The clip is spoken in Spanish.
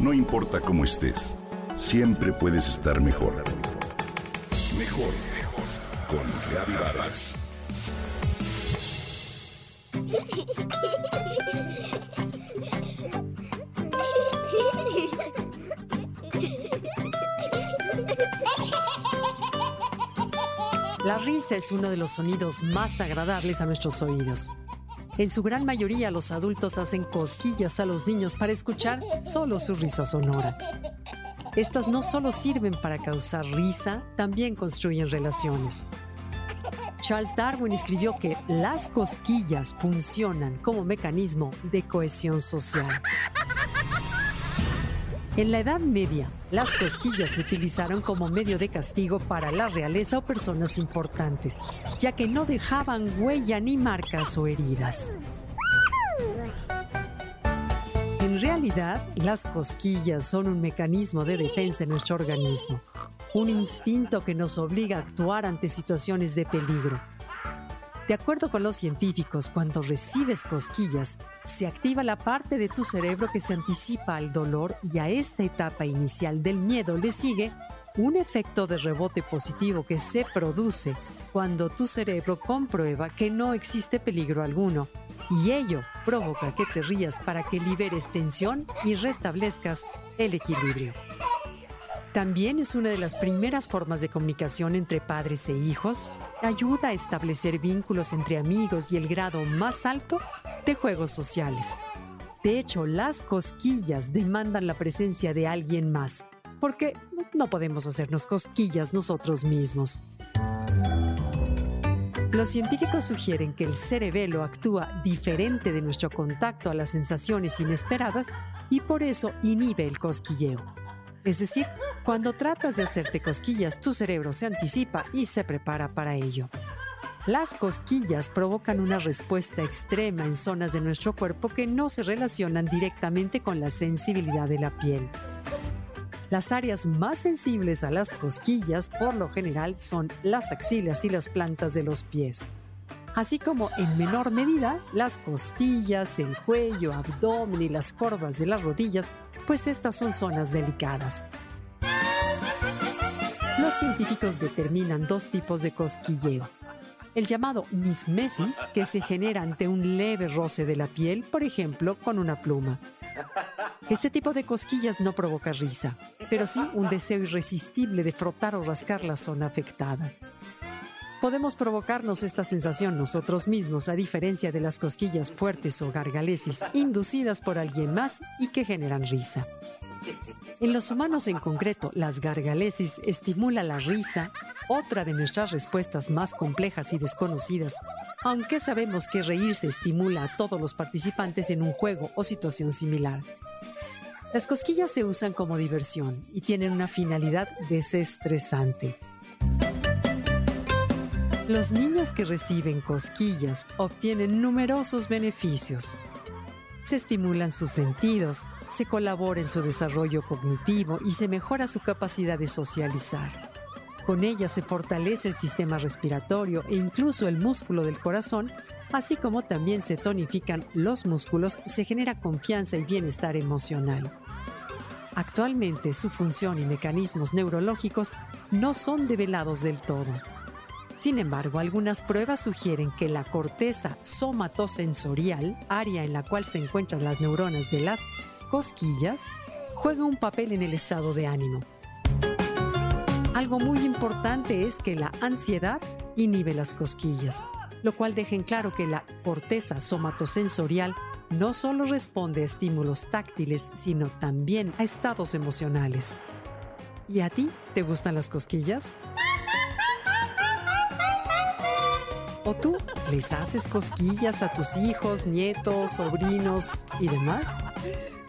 No importa cómo estés, siempre puedes estar mejor. Mejor, mejor. Con Reavivadas. La risa es uno de los sonidos más agradables a nuestros oídos. En su gran mayoría los adultos hacen cosquillas a los niños para escuchar solo su risa sonora. Estas no solo sirven para causar risa, también construyen relaciones. Charles Darwin escribió que las cosquillas funcionan como mecanismo de cohesión social. En la Edad Media, las cosquillas se utilizaron como medio de castigo para la realeza o personas importantes, ya que no dejaban huella ni marcas o heridas. En realidad, las cosquillas son un mecanismo de defensa en nuestro organismo, un instinto que nos obliga a actuar ante situaciones de peligro. De acuerdo con los científicos, cuando recibes cosquillas, se activa la parte de tu cerebro que se anticipa al dolor y a esta etapa inicial del miedo le sigue un efecto de rebote positivo que se produce cuando tu cerebro comprueba que no existe peligro alguno y ello provoca que te rías para que liberes tensión y restablezcas el equilibrio. También es una de las primeras formas de comunicación entre padres e hijos, ayuda a establecer vínculos entre amigos y el grado más alto de juegos sociales. De hecho, las cosquillas demandan la presencia de alguien más, porque no podemos hacernos cosquillas nosotros mismos. Los científicos sugieren que el cerebelo actúa diferente de nuestro contacto a las sensaciones inesperadas y por eso inhibe el cosquilleo. Es decir, cuando tratas de hacerte cosquillas, tu cerebro se anticipa y se prepara para ello. Las cosquillas provocan una respuesta extrema en zonas de nuestro cuerpo que no se relacionan directamente con la sensibilidad de la piel. Las áreas más sensibles a las cosquillas por lo general son las axilas y las plantas de los pies, así como en menor medida las costillas, el cuello, abdomen y las corvas de las rodillas pues estas son zonas delicadas. Los científicos determinan dos tipos de cosquilleo. El llamado mismesis, que se genera ante un leve roce de la piel, por ejemplo, con una pluma. Este tipo de cosquillas no provoca risa, pero sí un deseo irresistible de frotar o rascar la zona afectada. Podemos provocarnos esta sensación nosotros mismos, a diferencia de las cosquillas fuertes o gargalesis inducidas por alguien más y que generan risa. En los humanos en concreto, las gargalesis estimula la risa, otra de nuestras respuestas más complejas y desconocidas, aunque sabemos que reírse estimula a todos los participantes en un juego o situación similar. Las cosquillas se usan como diversión y tienen una finalidad desestresante. Los niños que reciben cosquillas obtienen numerosos beneficios. Se estimulan sus sentidos, se colabora en su desarrollo cognitivo y se mejora su capacidad de socializar. Con ellas se fortalece el sistema respiratorio e incluso el músculo del corazón, así como también se tonifican los músculos, se genera confianza y bienestar emocional. Actualmente su función y mecanismos neurológicos no son develados del todo. Sin embargo, algunas pruebas sugieren que la corteza somatosensorial, área en la cual se encuentran las neuronas de las cosquillas, juega un papel en el estado de ánimo. Algo muy importante es que la ansiedad inhibe las cosquillas, lo cual deja en claro que la corteza somatosensorial no solo responde a estímulos táctiles, sino también a estados emocionales. ¿Y a ti te gustan las cosquillas? ¿O tú les haces cosquillas a tus hijos, nietos, sobrinos y demás?